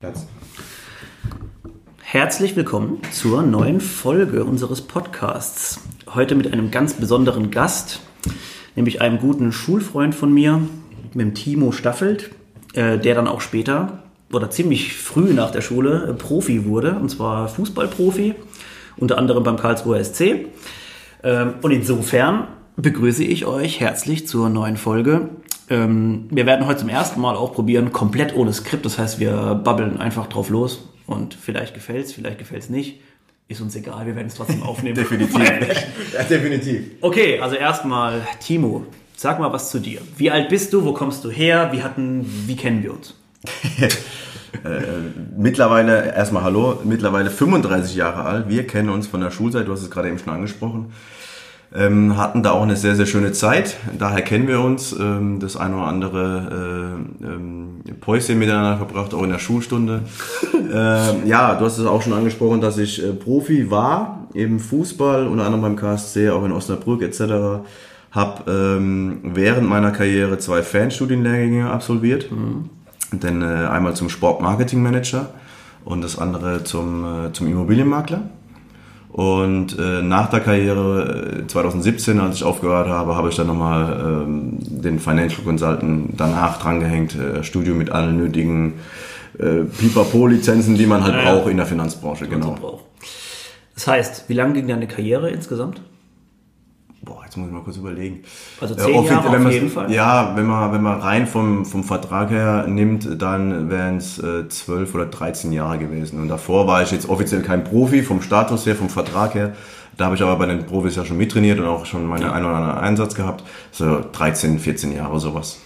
Platz. Herzlich willkommen zur neuen Folge unseres Podcasts. Heute mit einem ganz besonderen Gast, nämlich einem guten Schulfreund von mir, mit dem Timo Staffelt, äh, der dann auch später oder ziemlich früh nach der Schule äh, Profi wurde, und zwar Fußballprofi, unter anderem beim Karlsruher SC. Ähm, und insofern begrüße ich euch herzlich zur neuen Folge. Ähm, wir werden heute zum ersten Mal auch probieren, komplett ohne Skript. Das heißt, wir babbeln einfach drauf los und vielleicht gefällt's, vielleicht gefällt's nicht. Ist uns egal, wir werden es trotzdem aufnehmen. Definitiv. ja, definitiv. Okay, also erstmal Timo, sag mal was zu dir. Wie alt bist du? Wo kommst du her? Wie hatten, wie kennen wir uns? Äh, mittlerweile, erstmal hallo, mittlerweile 35 Jahre alt. Wir kennen uns von der Schulzeit, du hast es gerade eben schon angesprochen. Ähm, hatten da auch eine sehr, sehr schöne Zeit. Daher kennen wir uns. Ähm, das eine oder andere äh, ähm, Päuschen miteinander verbracht, auch in der Schulstunde. ähm, ja, du hast es auch schon angesprochen, dass ich äh, Profi war im Fußball, unter anderem beim KSC, auch in Osnabrück etc. Hab ähm, während meiner Karriere zwei Fanstudienlehrgänge absolviert. Mhm. Denn äh, einmal zum Sportmarketing-Manager und das andere zum, äh, zum Immobilienmakler. Und äh, nach der Karriere 2017, äh, als ich aufgehört habe, habe ich dann nochmal ähm, den Financial Consultant danach drangehängt, äh, Studio mit allen nötigen äh, Pipapo-Lizenzen, die man halt ja, braucht in der Finanzbranche. Genau. Das heißt, wie lange ging deine Karriere insgesamt? Boah, jetzt muss ich mal kurz überlegen. Also äh, zehn Jahre wenn auf jeden Fall? Ja, wenn man, wenn man rein vom, vom Vertrag her nimmt, dann wären es äh, zwölf oder 13 Jahre gewesen. Und davor war ich jetzt offiziell kein Profi, vom Status her, vom Vertrag her. Da habe ich aber bei den Profis ja schon mittrainiert und auch schon meinen ja. einen oder anderen Einsatz gehabt. So 13, 14 Jahre sowas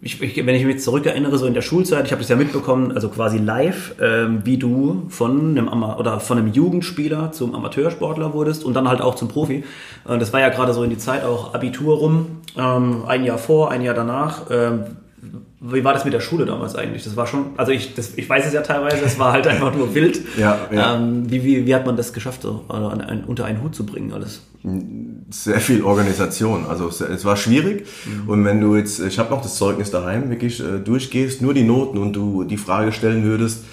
ich, ich, wenn ich mich zurückerinnere, so in der Schulzeit, ich habe das ja mitbekommen, also quasi live, ähm, wie du von einem Ama oder von einem Jugendspieler zum Amateursportler wurdest und dann halt auch zum Profi. Äh, das war ja gerade so in die Zeit auch Abitur rum, ähm, ein Jahr vor, ein Jahr danach. Ähm, wie war das mit der Schule damals eigentlich? Das war schon, also ich, das, ich weiß es ja teilweise, es war halt einfach nur wild. ja, ja. Ähm, wie, wie, wie hat man das geschafft, so, also an, an, unter einen Hut zu bringen alles? Sehr viel Organisation. Also es, war schwierig. Mhm. Und wenn du jetzt, ich habe noch das Zeugnis daheim, wirklich äh, durchgehst, nur die Noten und du die Frage stellen würdest,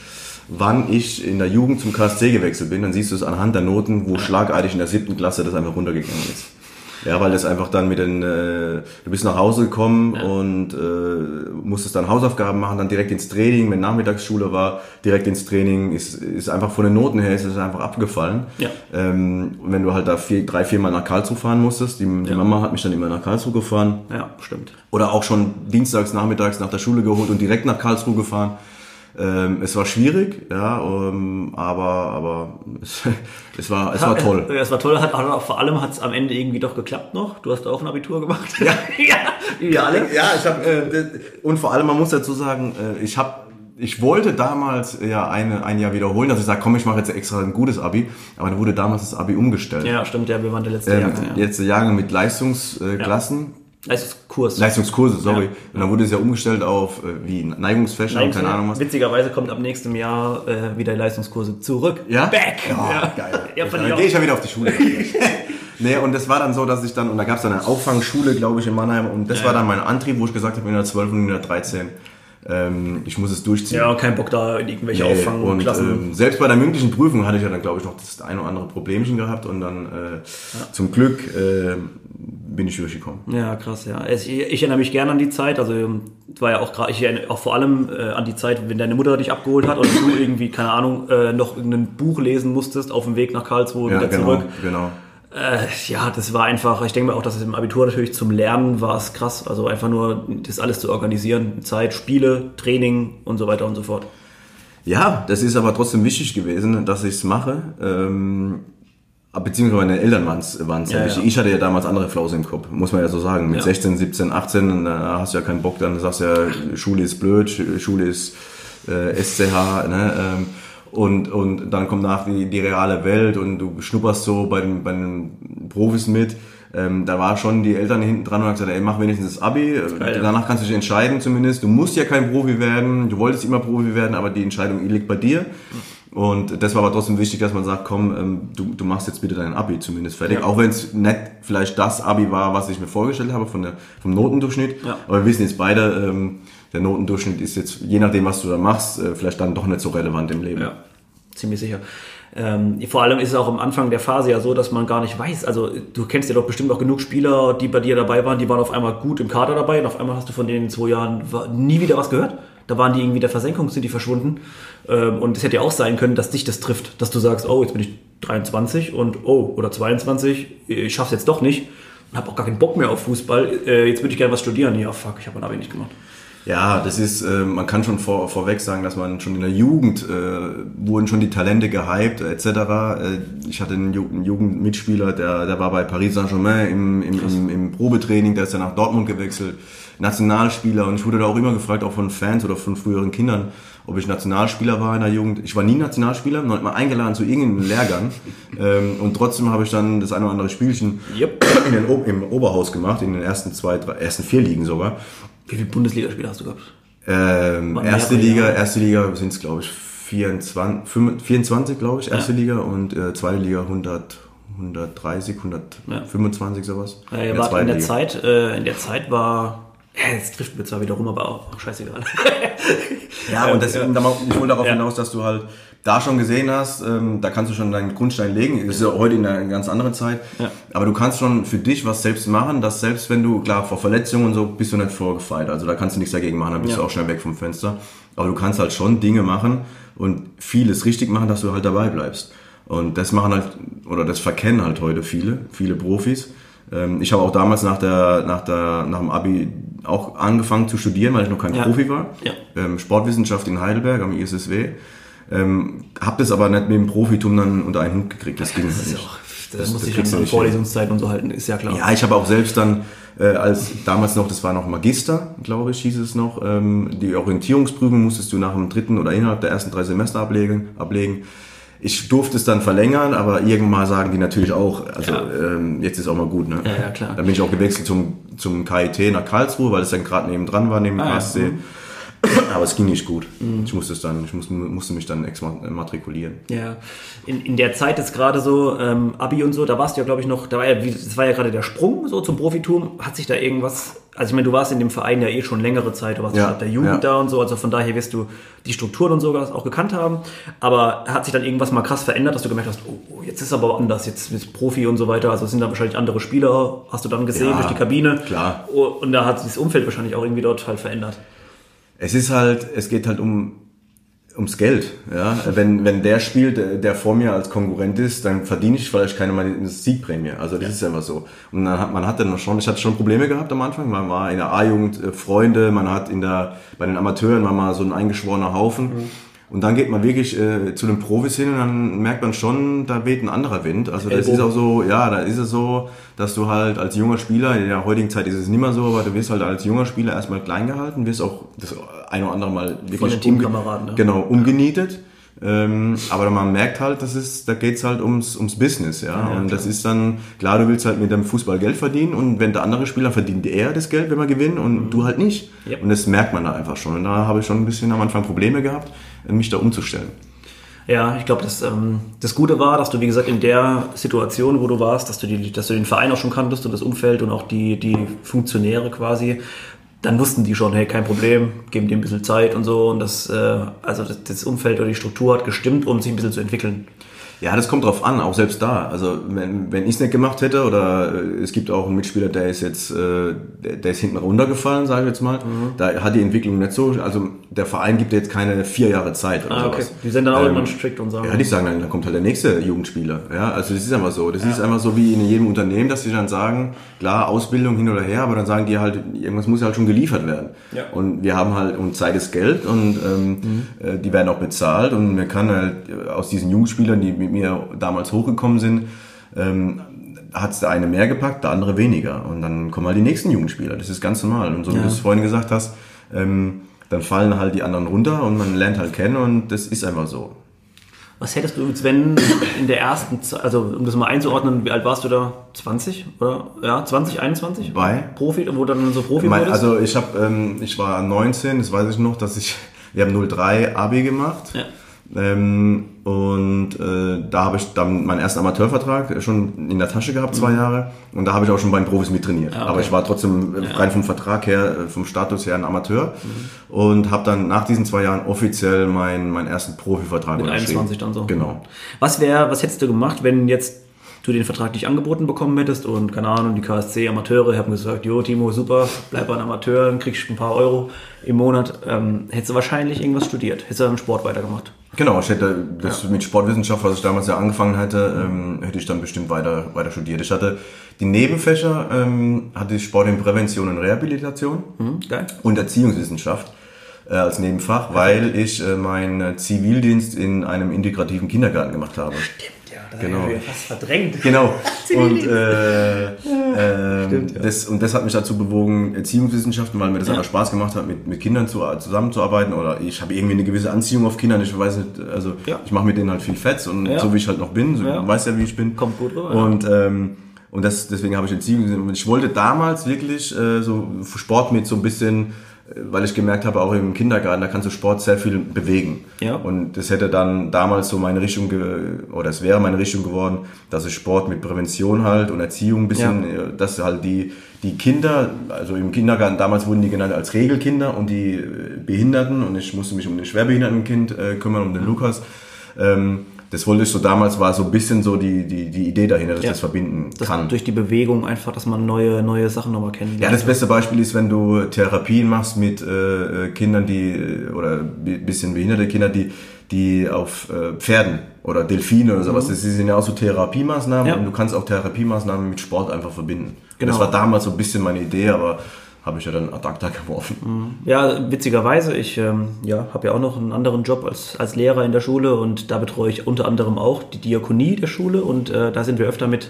wann ich in der Jugend zum KSC gewechselt bin, dann siehst du es anhand der Noten, wo schlagartig in der siebten Klasse das einfach runtergegangen ist. Ja, weil das einfach dann mit den, äh, du bist nach Hause gekommen ja. und äh, musstest dann Hausaufgaben machen, dann direkt ins Training, wenn Nachmittagsschule war, direkt ins Training, ist, ist einfach von den Noten her ist es einfach abgefallen. Ja. Ähm, wenn du halt da vier, drei, vier Mal nach Karlsruhe fahren musstest, die, die ja. Mama hat mich dann immer nach Karlsruhe gefahren. Ja, stimmt. Oder auch schon dienstags, nachmittags nach der Schule geholt und direkt nach Karlsruhe gefahren. Ähm, es war schwierig, ja, ähm, aber, aber es, es, war, es war toll. Es war toll, hat, auch, vor allem hat es am Ende irgendwie doch geklappt noch. Du hast auch ein Abitur gemacht. Ja, ja, wie alle. Ja, ich habe äh, und vor allem, man muss dazu sagen, äh, ich habe ich wollte damals ja eine, ein Jahr wiederholen, dass ich sage, komm, ich mache jetzt extra ein gutes Abi, aber dann wurde damals das Abi umgestellt. Ja, stimmt, ja, wir waren der letzte ähm, Jahrgang. Ja. Letzte Jahrgang mit Leistungsklassen. Leistungskurs. Leistungskurse, sorry. Ja. Und dann wurde es ja umgestellt auf äh, wie Neigungsfächer Neigungs keine Ahnung was. Witzigerweise kommt ab nächstem Jahr äh, wieder Leistungskurse zurück. Ja? Back! Oh, ja, geil. ja, dann gehe ich ja wieder auf die Schule. nee, und das war dann so, dass ich dann, und da gab es dann eine Auffangschule, glaube ich, in Mannheim. Und das ja. war dann mein Antrieb, wo ich gesagt habe, in der 12 und in der 13 ähm, ich muss es durchziehen. Ja, kein Bock da in irgendwelche nee, Auffangklassen. Und ähm, selbst bei der mündlichen Prüfung hatte ich ja dann, glaube ich, noch das ein oder andere Problemchen gehabt und dann äh, ja. zum Glück äh, bin ich durchgekommen. Ja, krass, ja. Ich, ich, erinnere mich gerne an die Zeit. Also es war ja auch gerade, ich erinnere auch vor allem äh, an die Zeit, wenn deine Mutter dich abgeholt hat und du irgendwie, keine Ahnung, äh, noch irgendein Buch lesen musstest auf dem Weg nach Karlsruhe ja, wieder genau, zurück. Genau. Äh, ja, das war einfach, ich denke mir auch, dass es im Abitur natürlich zum Lernen war es krass. Also einfach nur das alles zu organisieren. Zeit, Spiele, Training und so weiter und so fort. Ja, das ist aber trotzdem wichtig gewesen, dass ich es mache. Ähm, beziehungsweise meine Eltern waren es ja, ja. Ich hatte ja damals andere Flause im Kopf, muss man ja so sagen. Mit ja. 16, 17, 18, da hast du ja keinen Bock, dann sagst du ja, Schule ist blöd, Schule ist äh, SCH, ne? Ähm, und, und dann kommt nach die, die reale Welt und du schnupperst so bei den, bei den Profis mit. Ähm, da war schon die Eltern hinten dran und haben gesagt, ey, mach wenigstens das Abi. Geil, Danach kannst du dich entscheiden zumindest. Du musst ja kein Profi werden. Du wolltest immer Profi werden, aber die Entscheidung liegt bei dir. Und das war aber trotzdem wichtig, dass man sagt, komm, ähm, du, du machst jetzt bitte dein Abi zumindest fertig. Ja. Auch wenn es nicht vielleicht das Abi war, was ich mir vorgestellt habe von der, vom Notendurchschnitt. Ja. Aber wir wissen jetzt beide, ähm, der Notendurchschnitt ist jetzt, je nachdem, was du da machst, äh, vielleicht dann doch nicht so relevant im Leben. Ja, ziemlich sicher. Ähm, vor allem ist es auch am Anfang der Phase ja so, dass man gar nicht weiß. Also du kennst ja doch bestimmt auch genug Spieler, die bei dir dabei waren, die waren auf einmal gut im Kader dabei und auf einmal hast du von denen in zwei Jahren nie wieder was gehört. Da waren die irgendwie der Versenkung, sind die verschwunden. Ähm, und es hätte ja auch sein können, dass dich das trifft, dass du sagst, oh, jetzt bin ich 23 und oh, oder 22, ich schaff's jetzt doch nicht und habe auch gar keinen Bock mehr auf Fußball. Äh, jetzt würde ich gerne was studieren. Ja, fuck, ich habe mein Abi nicht gemacht. Ja, das ist, äh, man kann schon vor, vorweg sagen, dass man schon in der Jugend äh, wurden schon die Talente gehypt etc. Äh, ich hatte einen, einen Jugendmitspieler, der, der war bei Paris Saint-Germain im, im, im, im Probetraining, der ist dann nach Dortmund gewechselt, Nationalspieler und ich wurde da auch immer gefragt, auch von Fans oder von früheren Kindern, ob ich Nationalspieler war in der Jugend. Ich war nie Nationalspieler, noch mal eingeladen zu irgendeinem Lehrgang ähm, und trotzdem habe ich dann das eine oder andere Spielchen Yep. in den, im Oberhaus gemacht, in den ersten zwei, drei, ersten vier Ligen sogar. Wie viele Bundesligaspiele hast du gehabt? Ähm, erste Liga, erste Liga sind es glaube ich 24, 25, 24 glaube ich, erste Liga und äh, zweite Liga 100, 130, 125 sowas. Ja, ihr der in der. Zeit, äh, in der Zeit war, ja, jetzt trifft mir zwar wieder rum, aber auch, auch scheißegal. Ja, und das, Ja. ich wollte darauf Ja. hinaus, dass du halt da schon gesehen hast, ähm, da kannst du schon deinen Grundstein legen. Das ist ja heute in einer ganz anderen Zeit. Ja. Aber du kannst schon für dich was selbst machen, dass selbst wenn du, klar, vor Verletzungen und so bist du nicht vorgefeit. Also da kannst du nichts dagegen machen, dann bist Ja. du auch schnell weg vom Fenster. Aber du kannst halt schon Dinge machen und vieles richtig machen, dass du halt dabei bleibst. Und das machen halt, oder das verkennen halt heute viele, viele Profis. Ähm, Ich habe auch damals nach, der, nach, der, nach dem Abi auch angefangen zu studieren, weil ich noch kein Ja. Profi war Ja. ähm, Sportwissenschaft in Heidelberg am ISSW. Ähm, hab das aber nicht mit dem Profitum dann unter einen Hut gekriegt. Das ging Das halt nicht. auch, Das- das, muss ich kriegst du an nicht hin. Vorlesungszeit und so halten, ist ja klar. Ja, ich habe auch selbst dann, äh, als damals noch, das war noch Magister, glaube ich, hieß es noch, ähm, die Orientierungsprüfung musstest du nach dem dritten oder innerhalb der ersten drei Semester ablegen. ablegen. Ich durfte es dann verlängern, aber irgendwann mal sagen die natürlich auch, also Ja. ähm, jetzt ist auch mal gut. Ne? Ja, ja, klar. Dann bin ich auch gewechselt zum, zum KIT nach Karlsruhe, weil es dann gerade neben dran war, neben dem Ah, ja. Aber es ging nicht gut. Ich musste es dann, ich musste, musste mich dann exmatrikulieren. Ja, in, in der Zeit ist gerade so, ähm, Abi und so, da warst du ja, glaube ich, noch, da war ja, das war ja gerade der Sprung so zum Profitum. Hat sich da irgendwas, also ich meine, du warst in dem Verein ja eh schon längere Zeit, du warst Ja, ab der Jugend ja. da und so, also von daher wirst du die Strukturen und so auch gekannt haben. Aber hat sich dann irgendwas mal krass verändert, dass du gemerkt hast, oh, oh, jetzt ist aber anders, jetzt bist Profi und so weiter, also es sind da wahrscheinlich andere Spieler, hast du dann gesehen Ja, durch die Kabine. klar. Oh, Und da hat sich das Umfeld wahrscheinlich auch irgendwie dort halt verändert. Es ist halt, es geht halt um ums Geld. Ja? Wenn, wenn der spielt, der- der vor mir als Konkurrent ist, dann verdiene ich vielleicht keine meine Siegprämie. Also das ist einfach so. Und dann hat man hat dann schon, ich hatte schon Probleme gehabt am Anfang. Man war in der A-Jugend äh, Freunde, man hat in der bei den Amateuren war mal so ein eingeschworener Haufen. Und dann geht man wirklich äh, zu den Profis hin und dann merkt man schon, da weht ein anderer Wind. Also das Ellbogen. ist auch so, ja, da ist es so, dass du halt als junger Spieler, in der heutigen Zeit ist es nicht mehr so, aber du wirst halt als junger Spieler erstmal klein gehalten, wirst auch das ein oder andere Mal wirklich den Teamkameraden, ne? genau, umgenietet. Ähm, aber man merkt halt, dass es, da geht's halt ums, ums Business, ja. und das ist dann, klar, du willst halt mit dem Fußball Geld verdienen und wenn der andere Spieler verdient er das Geld, wenn wir gewinnen und du halt nicht. Yep. Und das merkt man da einfach schon. Und da habe ich schon ein bisschen am Anfang Probleme gehabt, mich da umzustellen. Ja, ich glaube, das, ähm, das Gute war, dass du, wie gesagt, in der Situation, wo du warst, dass du, die, dass du den Verein auch schon kanntest und das Umfeld und auch die, die Funktionäre quasi, dann wussten die schon, hey, kein Problem, geben dir ein bisschen Zeit und so. Und das, äh, also das, das Umfeld oder die Struktur hat gestimmt, um sich ein bisschen zu entwickeln. Ja, das kommt drauf an, auch selbst da. Also wenn, wenn ich es nicht gemacht hätte oder äh, es gibt auch einen Mitspieler, der ist jetzt, äh, der, ist hinten runtergefallen, sage ich jetzt mal. Mhm. Da hat die Entwicklung nicht so, also der Verein gibt jetzt keine vier Jahre Zeit oder Ah, okay. sowas. Die sind dann auch Ähm, irgendwann strikt und sagen. Ja, die sagen dann, dann kommt halt der nächste Jugendspieler. Ja, also das ist einfach so. Das ist einfach so wie in jedem Unternehmen, dass die dann sagen, klar, Ausbildung hin oder her, aber dann sagen die halt, irgendwas muss halt schon geliefert werden. Ja. Und wir haben halt, und Zeit ist Geld und ähm, äh, die werden auch bezahlt und man kann halt aus diesen Jugendspielern, die mit mir damals hochgekommen sind, ähm, hat es der eine mehr gepackt, der andere weniger. Und dann kommen halt die nächsten Jugendspieler. Das ist ganz normal. Und so wie Ja. du es vorhin gesagt hast, ähm, dann fallen halt die anderen runter und man lernt halt kennen und das ist einfach so. Was hättest du jetzt, wenn in der ersten, Ze- also um das mal einzuordnen, wie alt warst du da? 20? Oder? Ja, 20, 21? Bei? Profi, wo du dann so Profi Mein, wurdest? also ich habe, ähm, ich war 19, das weiß ich noch, dass ich, wir haben 03 Abi gemacht. Ja. Ähm, und äh, da habe ich dann meinen ersten Amateurvertrag schon in der Tasche gehabt, zwei Jahre. Und da habe ich auch schon bei den Profis mit trainiert. Ah, okay. Aber ich war trotzdem äh, rein vom Vertrag her, äh, vom Status her ein Amateur. Und habe dann nach diesen zwei Jahren offiziell meinen, meinen ersten Profivertrag Mit unterschrieben. 21 dann so. Genau. Was wäre, was hättest du gemacht, wenn jetzt du den Vertrag nicht angeboten bekommen hättest und keine Ahnung, die KSC Amateure haben gesagt, jo Timo, super, bleib ein Amateur, dann kriegst du ein paar Euro im Monat. Ähm, hättest du wahrscheinlich irgendwas studiert, hättest du im Sport weitergemacht. Genau, ich hätte das mit Sportwissenschaft, was ich damals ja angefangen hätte, ähm, hätte ich dann bestimmt weiter, weiter studiert. Ich hatte die Nebenfächer, ähm, hatte ich Sport in Prävention und Rehabilitation Hm, geil. und Erziehungswissenschaft äh, als Nebenfach, weil ich äh, meinen Zivildienst in einem integrativen Kindergarten gemacht habe. Ja, das Genau. habe ich fast verdrängt. Genau. Und, äh, ähm, Stimmt, ja. das, und das hat mich dazu bewogen, Erziehungswissenschaften, weil mir das Ja. einfach Spaß gemacht hat, mit, mit Kindern zu, zusammenzuarbeiten. Oder ich habe irgendwie eine gewisse Anziehung auf Kinder. Ich weiß nicht, also ich mache mit denen halt viel Fetz und so wie ich halt noch bin, so, Ja. du weißt ja, wie ich bin. Kommt gut rüber. Und, ähm, und das, deswegen habe ich Erziehung. Ich wollte damals wirklich äh, so Sport mit so ein bisschen äh, weil ich gemerkt habe, auch im Kindergarten, da kannst du Sport sehr viel bewegen. Ja. Und das hätte dann damals so meine Richtung, oder es wäre meine Richtung geworden, dass ich Sport mit Prävention halt und Erziehung ein bisschen, Ja. äh, dass halt die, die Kinder, also im Kindergarten, damals wurden die genannt als Regelkinder und die äh, Behinderten und ich musste mich um den schwerbehinderten Kind äh, kümmern, um den Lukas. Ähm, das wollte ich so damals, war so ein bisschen so die, die, die Idee dahinter, dass Ja. das verbinden Das kann. durch die Bewegung einfach, dass man neue, neue Sachen nochmal kennenlernt. Ja, das beste Beispiel ist, wenn du Therapien machst mit äh, Kindern, die oder bi- bisschen behinderte Kinder, die die auf äh, Pferden oder Delfine oder sowas, das sind ja auch so Therapiemaßnahmen Mhm. Ja. und du kannst auch Therapiemaßnahmen mit Sport einfach verbinden. Und Genau. Das war damals so ein bisschen meine Idee, aber habe ich ja dann ad acta geworfen. Ja, witzigerweise, ich ähm, ja, habe ja auch noch einen anderen Job als, als Lehrer in der Schule und da betreue ich unter anderem auch die Diakonie der Schule und äh, da sind wir öfter mit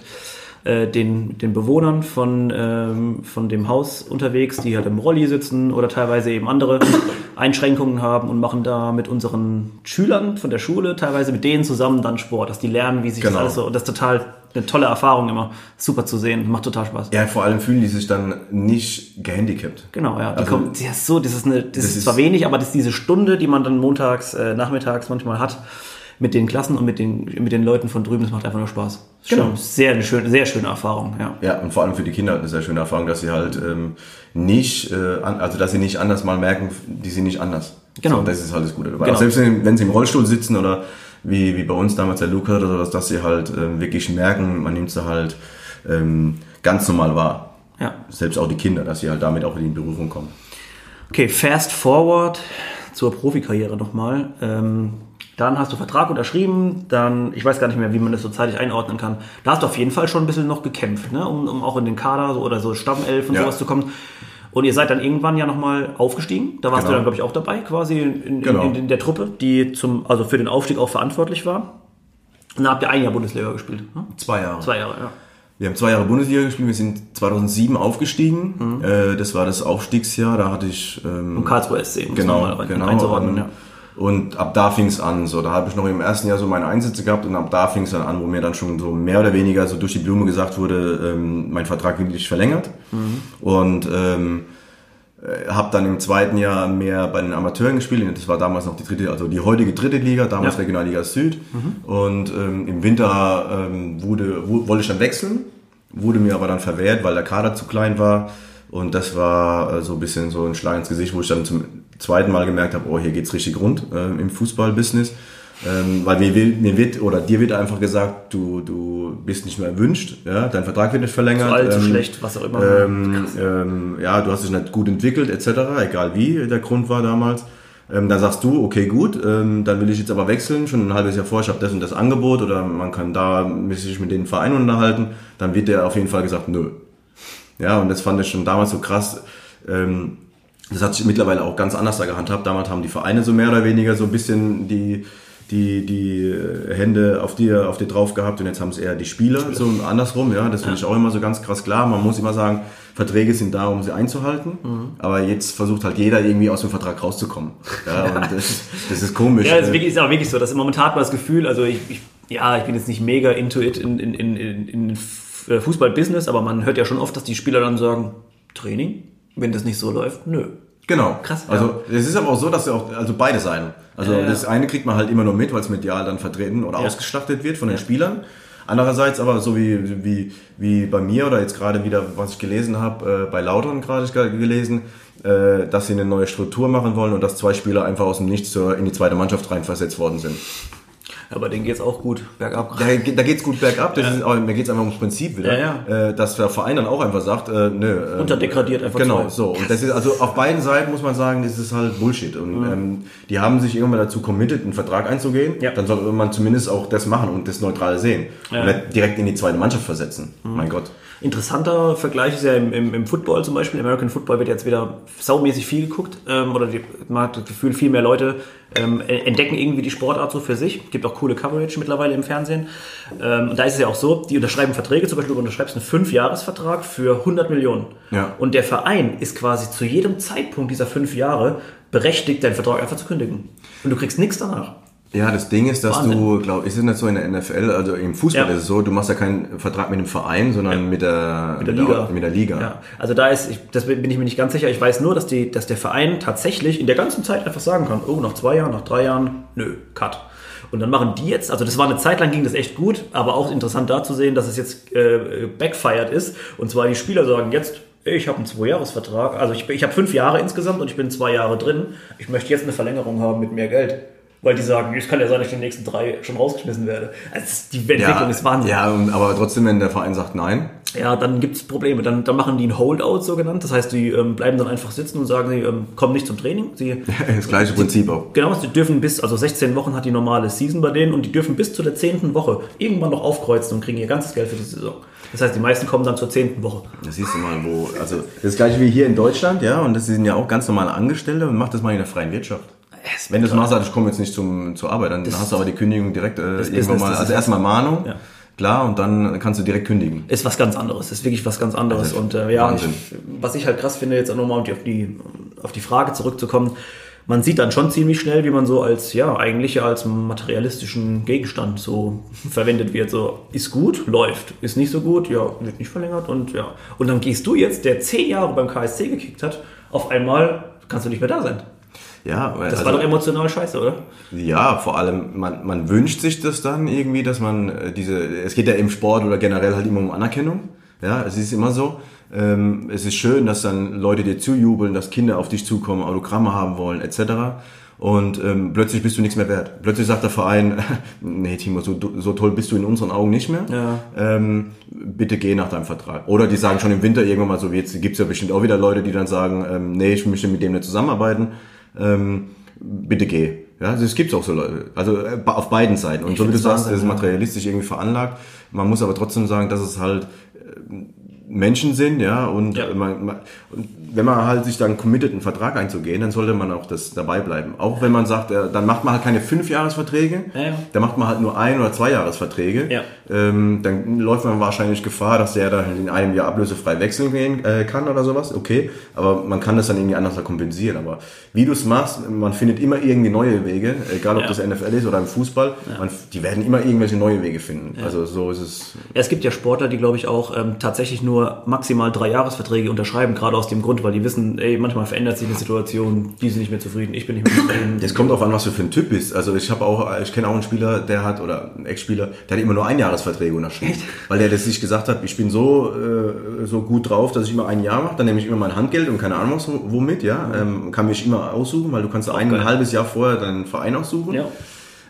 äh, den, den Bewohnern von, ähm, von dem Haus unterwegs, die halt im Rolli sitzen oder teilweise eben andere Einschränkungen haben und machen da mit unseren Schülern von der Schule, teilweise mit denen zusammen dann Sport, dass die lernen, wie sich das Genau. alles so, und das ist total eine tolle Erfahrung immer, super zu sehen, macht total Spaß. Ja, vor allem fühlen die sich dann nicht gehandicapt. Genau, ja. Die Also- kommen, das ist so, das ist eine, das, Das ist ist- zwar wenig, aber das ist diese Stunde, die man dann montags, äh, nachmittags manchmal hat mit den Klassen und mit den, mit den Leuten von drüben, das macht einfach nur Spaß. Genau. Schön, sehr eine schöne, sehr schöne Erfahrung, ja. Ja, und vor allem für die Kinder eine sehr schöne Erfahrung, dass sie halt ähm, nicht, äh, also dass sie nicht anders mal merken, die sind nicht anders. Genau. So, das ist halt das Gute dabei. Genau. Auch selbst wenn, sie im Rollstuhl sitzen oder wie, wie bei uns damals der Luca oder sowas, dass sie halt ähm, wirklich merken, man nimmt sie halt ähm, ganz normal wahr. Ja. Selbst auch die Kinder, dass sie halt damit auch in Berührung kommen. Okay, fast forward zur Profikarriere nochmal. Ähm, dann hast du Vertrag unterschrieben, dann, ich weiß gar nicht mehr, wie man das so zeitlich einordnen kann. Da hast du auf jeden Fall schon ein bisschen noch gekämpft, ne? um, um auch in den Kader so, oder so Stammelf und Ja. sowas zu kommen. Und ihr seid dann irgendwann ja nochmal aufgestiegen. Da warst Genau. du dann, glaube ich, auch dabei, quasi in, in, Genau. in, in der Truppe, die zum, also für den Aufstieg auch verantwortlich war. Und dann habt ihr ein Jahr Bundesliga gespielt. Ne? Zwei Jahre. Zwei Jahre, ja. Wir haben zwei Jahre Bundesliga gespielt, wir sind 2007 aufgestiegen. Mhm. Äh, das war das Aufstiegsjahr, da hatte ich... Ähm, Und Karlsruhe SC, Genau, genau. einzuordnen, Und, ja. Und ab da fing es an. So, da habe ich noch im ersten Jahr so meine Einsätze gehabt und ab da fing es dann an, wo mir dann schon so mehr oder weniger so durch die Blume gesagt wurde, ähm, mein Vertrag wird nicht verlängert. Mhm. Und ähm, habe dann im zweiten Jahr mehr bei den Amateuren gespielt. Das war damals noch die dritte, also die heutige dritte Liga, damals Ja. Mhm. Regionalliga Süd. Und ähm, im Winter ähm, wurde, wo, wollte ich dann wechseln, wurde mir aber dann verwehrt, weil der Kader zu klein war. Und das war äh, so ein bisschen so ein Schlag ins Gesicht, wo ich dann zum zweiten Mal gemerkt habe, oh, hier geht's richtig rund äh, im Fußballbusiness. Ähm, weil mir, will, mir wird oder dir wird einfach gesagt, du, du bist nicht mehr erwünscht, ja, dein Vertrag wird nicht verlängert. Zu alt, zu ähm, schlecht, was auch immer. ähm, ähm, ja, du hast dich nicht gut entwickelt, etc., egal wie der Grund war damals. Ähm, dann sagst du, okay, gut, ähm, dann will ich jetzt aber wechseln, schon ein halbes Jahr vor, ich habe das und das Angebot oder man kann da sich mit den Vereinen unterhalten, dann wird der auf jeden Fall gesagt, nö. Ja, und das fand ich schon damals so krass. Ähm, das hat sich mittlerweile auch ganz anders da gehandhabt. Damals haben die Vereine so mehr oder weniger so ein bisschen die, die, die äh, Hände auf dir, auf dir drauf gehabt und jetzt haben es eher die Spieler, so andersrum, ja. Das finde ich auch immer so ganz krass klar. Man muss immer sagen, Verträge sind da, um sie einzuhalten. Aber jetzt versucht halt jeder irgendwie aus dem Vertrag rauszukommen. Ja, und das, das ist komisch. Ja, es ist, Äh, wirklich, ist auch wirklich so. dass momentan hat man das Gefühl, also ich, ich, ja, ich bin jetzt nicht mega into it in, in, in, in, äh, Fußball-Business, aber man hört ja schon oft, dass die Spieler dann sagen, Training, wenn das nicht so läuft, nö. Genau. Krass, ja. Also es ist aber auch so, dass ja auch, also beide Seiten. Also ja. das eine kriegt man halt immer nur mit, weil es medial dann vertreten oder Ja. ausgeschlachtet wird von den Spielern. Andererseits aber so wie, wie, wie bei mir oder jetzt gerade wieder, was ich gelesen habe, äh, bei Lautern gerade gelesen, äh, dass sie eine neue Struktur machen wollen und dass zwei Spieler einfach aus dem Nichts zur, in die zweite Mannschaft reinversetzt worden sind. Aber denen geht's auch gut bergab. Da, da geht's gut bergab, das ist, aber mir geht's einfach ums Prinzip wieder. Ja, Äh, dass der Verein dann auch einfach sagt, äh, nö. ähm, Unterdegradiert einfach Genau, so. Und das ist also auf beiden Seiten muss man sagen, das ist halt Bullshit. Und ähm, die haben sich irgendwann dazu committed, einen Vertrag einzugehen. Ja. Dann sollte man zumindest auch das machen und das neutral sehen. Ja. Und nicht direkt in die zweite Mannschaft versetzen. Mein Gott. Interessanter Vergleich ist ja im, im, im Football zum Beispiel. American Football wird jetzt wieder saumäßig viel geguckt. Ähm, oder die, man hat das Gefühl, viel mehr Leute ähm, entdecken irgendwie die Sportart so für sich. Gibt auch coole Coverage mittlerweile im Fernsehen. Ähm, und da ist es ja auch so, die unterschreiben Verträge. Zum Beispiel, du unterschreibst einen Fünfjahresvertrag für 100 Millionen. Ja. Und der Verein ist quasi zu jedem Zeitpunkt dieser fünf Jahre berechtigt, deinen Vertrag einfach zu kündigen. Und du kriegst nichts danach. Ja, das Ding ist, dass Wahnsinn. du, glaube ich, ist es nicht so in der NFL, also im Fußball Ja. ist es so, du machst ja keinen Vertrag mit dem Verein, sondern mit der, Mit der Liga. Mit der Liga. Ja, also da ist, ich, das bin ich mir nicht ganz sicher. Ich weiß nur, dass, die, dass der Verein tatsächlich in der ganzen Zeit einfach sagen kann, oh, nach zwei Jahren, nach drei Jahren, nö, cut. Und dann machen die jetzt, also das war eine Zeit lang ging das echt gut, aber auch interessant da zu sehen, dass es jetzt äh, backfired ist. Und zwar die Spieler sagen jetzt, ich habe einen Zweijahresvertrag, also ich, ich habe fünf Jahre insgesamt und ich bin zwei Jahre drin. Ich möchte jetzt eine Verlängerung haben mit mehr Geld. Weil die sagen, es kann ja sein, dass ich in den nächsten drei schon rausgeschmissen werde. Also die Entwicklung ist Wahnsinn. Ja, aber trotzdem, wenn der Verein sagt nein, Ja, dann gibt's Probleme. Dann, dann machen die ein Holdout, so genannt. Das heißt, die ähm, bleiben dann einfach sitzen und sagen, sie ähm, kommen nicht zum Training. Sie, das gleiche Prinzip auch. genau, sie dürfen bis, also 16 Wochen hat die normale Season bei denen und die dürfen bis zu der 10. Woche irgendwann noch aufkreuzen und kriegen ihr ganzes Geld für die Saison. Das heißt, die meisten kommen dann zur 10. Woche. Das siehst du mal, wo, also das gleiche wie hier in Deutschland, ja, und das sind ja auch ganz normale Angestellte und macht das mal in der freien Wirtschaft. Wenn du es machst, ich komme jetzt nicht zum, zur Arbeit, dann hast du aber die Kündigung direkt äh, irgendwann Business, mal, das also erstmal Mahnung, Ja. klar, und dann kannst du direkt kündigen. Ist was ganz anderes. Ist wirklich was ganz anderes. Also, und äh, ja, ich, was ich halt krass finde, jetzt auch nochmal um auf die, auf die Frage zurückzukommen, man sieht dann schon ziemlich schnell, wie man so als, ja, eigentlich als materialistischen Gegenstand so verwendet wird. So, ist gut, läuft. Ist nicht so gut, ja, wird nicht verlängert und ja. Und dann gehst du jetzt, der zehn Jahre beim KSC gekickt hat, auf einmal kannst du nicht mehr da sein. Ja, Das also, war doch emotional scheiße, oder? ja, vor allem, man, man wünscht sich das dann irgendwie, dass man äh, diese, es geht ja im Sport oder generell halt immer um Anerkennung. Ja, es ist immer so. Ähm, es ist schön, dass dann Leute dir zujubeln, dass Kinder auf dich zukommen, Autogramme haben wollen, etc. Und ähm, plötzlich bist du nichts mehr wert. Plötzlich sagt der Verein, nee Timo, so, so toll bist du in unseren Augen nicht mehr. Ja. Ähm, bitte geh nach deinem Vertrag. Oder die sagen schon im Winter irgendwann mal so, wie jetzt gibt's ja bestimmt auch wieder Leute, die dann sagen, ähm, nee, ich möchte mit dem nicht zusammenarbeiten. Ähm, bitte geh. Ja, das gibt's auch so Leute. Also äh, auf beiden Seiten. Und so wie du sagst, das ist materialistisch irgendwie veranlagt. Man muss aber trotzdem sagen, dass es halt Menschen sind, ja, und, Ja. äh, Man, man, und wenn man halt sich dann committet, einen Vertrag einzugehen, dann sollte man auch das dabei bleiben. Auch wenn man sagt, äh, dann macht man halt keine Fünfjahresverträge, Ja, ja. dann macht man halt nur ein- oder Zweijahresverträge. Ja. Ähm, dann läuft man wahrscheinlich Gefahr, dass der dann in einem Jahr ablösefrei wechseln gehen äh, kann oder sowas. Okay, aber man kann das dann irgendwie anders kompensieren. Aber wie du es machst, man findet immer irgendwie neue Wege, egal ob Ja. das NFL ist oder im Fußball, man, die werden immer irgendwelche neue Wege finden. Also so ist es. Ja, es gibt ja Sportler, die, glaube ich, auch ähm, tatsächlich nur maximal drei Jahresverträge unterschreiben, gerade aus dem Grund, weil die wissen, ey, manchmal verändert sich eine Situation, die sind nicht mehr zufrieden, ich bin nicht mehr zufrieden. Es kommt auch an, was du für ein Typ bist. Also ich habe auch, ich kenne auch einen Spieler, der hat, oder einen Ex-Spieler, der hat immer nur Einjahresverträge unterschrieben. Weil der das sich gesagt hat, ich bin so, äh, so gut drauf, dass ich immer ein Jahr mache, dann nehme ich immer mein Handgeld und keine Ahnung was, womit, ja. Ähm, kann mich immer aussuchen, weil du kannst ein geil. halbes Jahr vorher deinen Verein aussuchen. Ja.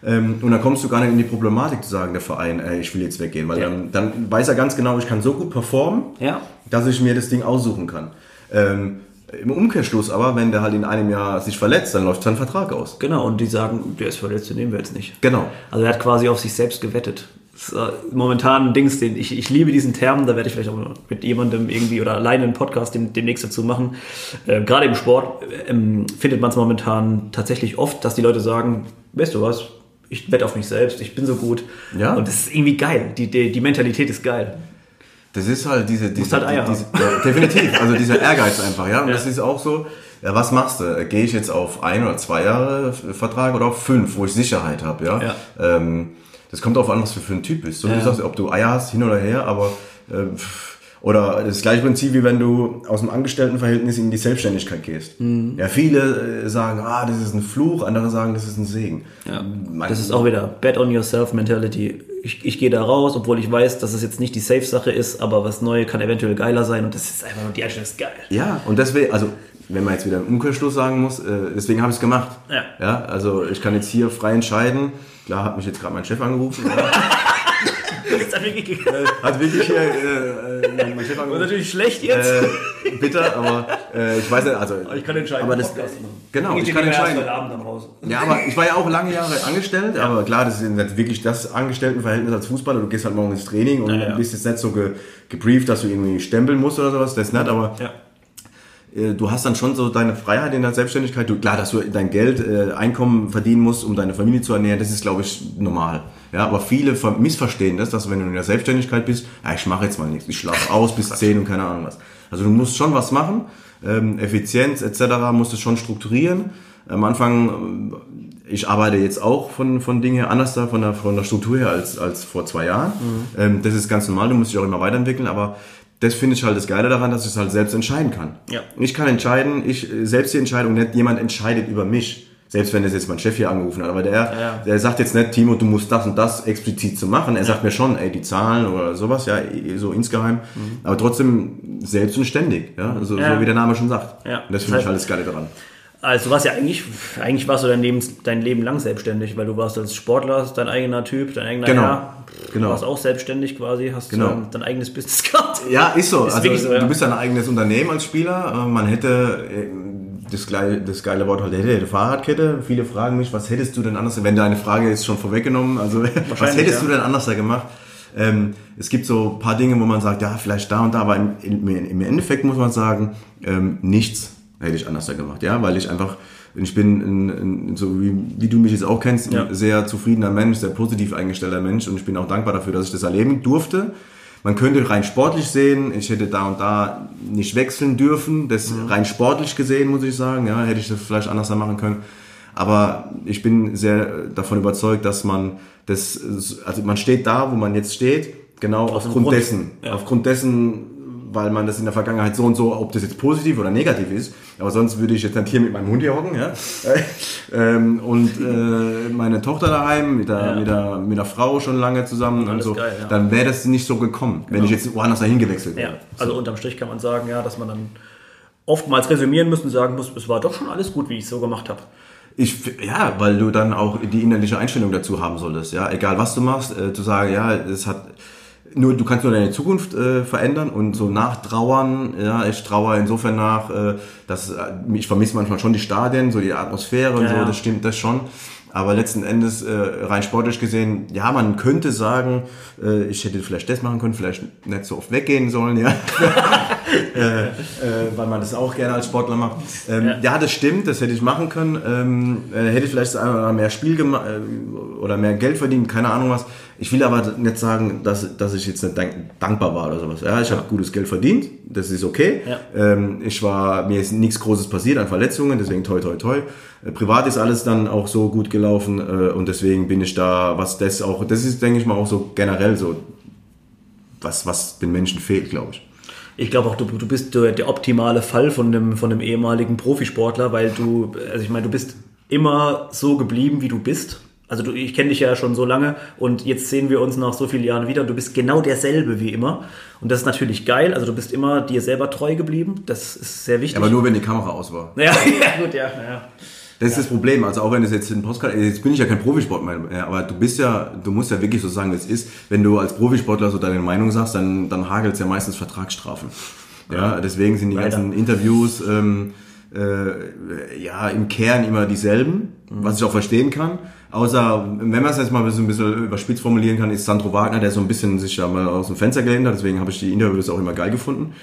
Ähm, und dann kommst du gar nicht in die Problematik zu sagen, der Verein, äh, ich will jetzt weggehen. Weil Ja. dann, dann weiß er ganz genau, ich kann so gut performen, Ja. dass ich mir das Ding aussuchen kann. Ähm, Im Umkehrschluss aber, wenn der halt in einem Jahr sich verletzt, dann läuft sein Vertrag aus. Genau, und die sagen, der ist verletzt, den nehmen wir jetzt nicht. Genau. Also er hat quasi auf sich selbst gewettet. Das ist, äh, momentan ein Dings, den ich, ich liebe diesen Term, da werde ich vielleicht auch mit jemandem irgendwie oder alleine einen Podcast dem, demnächst dazu machen. Äh, gerade im Sport ähm, findet man es momentan tatsächlich oft, dass die Leute sagen, weißt du was, ich wette auf mich selbst, ich bin so gut. Ja. Und das ist irgendwie geil. Die, die, die Mentalität ist geil. Das ist halt diese, diese, halt Eier diese ja, definitiv, also dieser Ehrgeiz einfach, ja. Und Ja. das ist auch so, ja, was machst du? Gehe ich jetzt auf ein oder zwei Jahre Vertrag oder auf fünf, wo ich Sicherheit habe, ja? Ja. Ähm, das kommt darauf an, was du für ein Typ bist. So wie du sagst, ob du Eier hast, hin oder her, aber äh, Oder das gleiche Prinzip, wie wenn du aus dem Angestelltenverhältnis in die Selbstständigkeit gehst. Mhm. Ja, viele äh, sagen, ah, das ist ein Fluch, andere sagen, das ist ein Segen. Ja. Mein- Das ist auch wieder Bet on Yourself Mentality. Ich, ich gehe da raus, obwohl ich weiß, dass es jetzt nicht die Safe-Sache ist, aber was Neue kann eventuell geiler sein und das ist einfach nur die Einstellung ist geil. Ja, und deswegen, also wenn man jetzt wieder im Umkehrschluss sagen muss, äh, deswegen habe ich es gemacht. Ja. ja. Also ich kann jetzt hier frei entscheiden. Klar hat mich jetzt gerade mein Chef angerufen. ja. Das hat wirklich geil. hat wirklich hier äh, äh, mein Chef angerufen. natürlich schlecht jetzt. Äh, bitter, aber äh, ich weiß nicht, also ich kann entscheiden. Aber das, genau, ich dir kann erst entscheiden. heute Abend dann raus. Ja, aber ich war ja auch lange Jahre angestellt, aber klar, das ist nicht wirklich das Angestelltenverhältnis als Fußballer. Du gehst halt morgen ins Training und Ja, ja. bist jetzt nicht so ge, gebrieft, dass du irgendwie stempeln musst oder sowas, das nicht, aber Ja. Äh, du hast dann schon so deine Freiheit in der Selbstständigkeit. Du, klar, dass du dein Geld, äh, Einkommen verdienen musst, um deine Familie zu ernähren, das ist, glaube ich, normal. Ja, aber viele ver- missverstehen das, dass wenn du in der Selbstständigkeit bist, ja, ich mache jetzt mal nichts, ich schlafe aus bis 10 und keine Ahnung was. Also du musst schon was machen, ähm, Effizienz etc. musst du schon strukturieren. Am Anfang, ähm, ich arbeite jetzt auch von, von Dingen her anders da, von der, von der Struktur her als, als vor zwei Jahren. Ähm, das ist ganz normal, du musst dich auch immer weiterentwickeln, aber das finde ich halt das Geile daran, dass ich es halt selbst entscheiden kann. Ja. Ich kann entscheiden, ich äh, selbst die Entscheidung, nicht jemand entscheidet über mich. Selbst wenn das jetzt mein Chef hier angerufen hat. Aber der, Ja. der sagt jetzt nicht, Timo, du musst das und das explizit zu machen. Er sagt mir schon, ey, die Zahlen oder sowas, ja, so insgeheim. Aber trotzdem selbst und ständig, ja. So, Mhm. Ja. so wie der Name schon sagt. Ja. Und das Das finde ich halt das Geile daran. Also du warst ja eigentlich, eigentlich warst du dein Leben, dein Leben lang selbstständig, weil du warst als Sportler dein eigener Typ, dein eigener Genau. Herr. Genau. Du warst auch selbstständig quasi, hast Genau. dein, dein eigenes Business gehabt. Ja, ist so. Ist also, so, ja. Du bist ein eigenes Unternehmen als Spieler. Äh, Man hätte äh, das geile, das geile Wort halt hätte, hätte Fahrradkette. Viele fragen mich, was hättest du denn anders, wenn deine Frage ist schon vorweggenommen, also was hättest ja. du denn anders da gemacht? Ähm, es gibt so ein paar Dinge, wo man sagt, ja, vielleicht da und da, aber im, im, im Endeffekt muss man sagen, ähm, nichts hätte ich anders da gemacht, ja, weil ich einfach, ich bin, ein, ein, so wie, wie du mich jetzt auch kennst, Ja. ein sehr zufriedener Mensch, sehr positiv eingestellter Mensch und ich bin auch dankbar dafür, dass ich das erleben durfte. Man könnte rein sportlich sehen, ich hätte da und da nicht wechseln dürfen. Das rein sportlich gesehen, muss ich sagen, ja, hätte ich das vielleicht anders machen können. Aber ich bin sehr davon überzeugt, dass man das, also man steht da, wo man jetzt steht, genau aufgrund Grund. dessen. Ja. Aufgrund dessen, weil man das in der Vergangenheit so und so, ob das jetzt positiv oder negativ ist, aber sonst würde ich jetzt nicht hier mit meinem Hund hier hocken, ja. ähm, und äh, meine Tochter daheim mit der, Ja. mit der, mit der Frau schon lange zusammen und Alles so, geil, ja. dann wäre das nicht so gekommen, wenn ich jetzt woanders dahin gewechselt wäre. Ja, also unterm Strich kann man sagen, ja, dass man dann oftmals resümieren muss und sagen muss, es war doch schon alles gut, wie ich es so gemacht habe. Ich, ja, weil du dann auch die innerliche Einstellung dazu haben solltest, ja, egal was du machst, äh, zu sagen, ja, es hat, nur, du kannst nur deine Zukunft äh, verändern und so nachtrauern, ja, ich trauere insofern nach, äh, dass, äh, ich vermisse manchmal schon die Stadien, so die Atmosphäre und Ja, so, das stimmt das schon. Aber letzten Endes, äh, rein sportlich gesehen, ja, man könnte sagen, äh, ich hätte vielleicht das machen können, vielleicht nicht so oft weggehen sollen, ja. äh, äh, weil man das auch gerne als Sportler macht. Ähm, Ja. ja. das stimmt, das hätte ich machen können. Ähm, äh, hätte ich vielleicht einmal mehr Spiel gemacht äh, oder mehr Geld verdient, keine Ahnung was. Ich will aber nicht sagen, dass, dass ich jetzt nicht dank dankbar war oder sowas. Ja, ich habe gutes Geld verdient, das ist okay. Ja. Ähm, ich war, mir ist nichts Großes passiert an Verletzungen, deswegen toi toi toi. Äh, Privat ist alles dann auch so gut gelaufen äh, und deswegen bin ich da, was das auch, das ist, denke ich mal, auch so generell so, was, was den Menschen fehlt, glaube ich. Ich glaube auch, du, du bist der, der optimale Fall von dem, von dem ehemaligen Profisportler, weil du, also ich meine, du bist immer so geblieben, wie du bist. Also du, ich kenne dich ja schon so lange und jetzt sehen wir uns nach so vielen Jahren wieder du bist genau derselbe wie immer. Und das ist natürlich geil. Also du bist immer dir selber treu geblieben. Das ist sehr wichtig. Aber nur, wenn die Kamera aus war. ja, ja, gut, ja, ja. Das ist das Problem. Also auch wenn es jetzt in Podcast, jetzt bin ich ja kein Profisportler mehr, aber du bist ja, du musst ja wirklich so sagen, wie es ist. Wenn du als Profisportler so deine Meinung sagst, dann, dann hagelt es ja meistens Vertragsstrafen. Ja, deswegen sind die Leider. ganzen Interviews ähm, äh, ja im Kern immer dieselben, was ich auch verstehen kann. Außer, wenn man es jetzt mal ein bisschen, ein bisschen überspitzt formulieren kann, ist Sandro Wagner, der so ein bisschen sich da mal aus dem Fenster gelehnt hat. Deswegen habe ich die Interviews auch immer geil gefunden.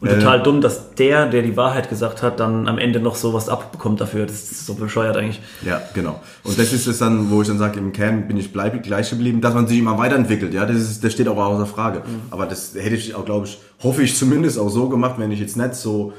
Und total dumm, dass der, der die Wahrheit gesagt hat, dann am Ende noch sowas abbekommt dafür. Das ist so bescheuert eigentlich. Ja, genau. Und das ist es dann, wo ich dann sage, im Kern bin ich bleib gleich geblieben, dass man sich immer weiterentwickelt. Ja, das, ist, das steht auch außer Frage. Aber das hätte ich auch, glaube ich, hoffe ich zumindest auch so gemacht, wenn ich jetzt nicht so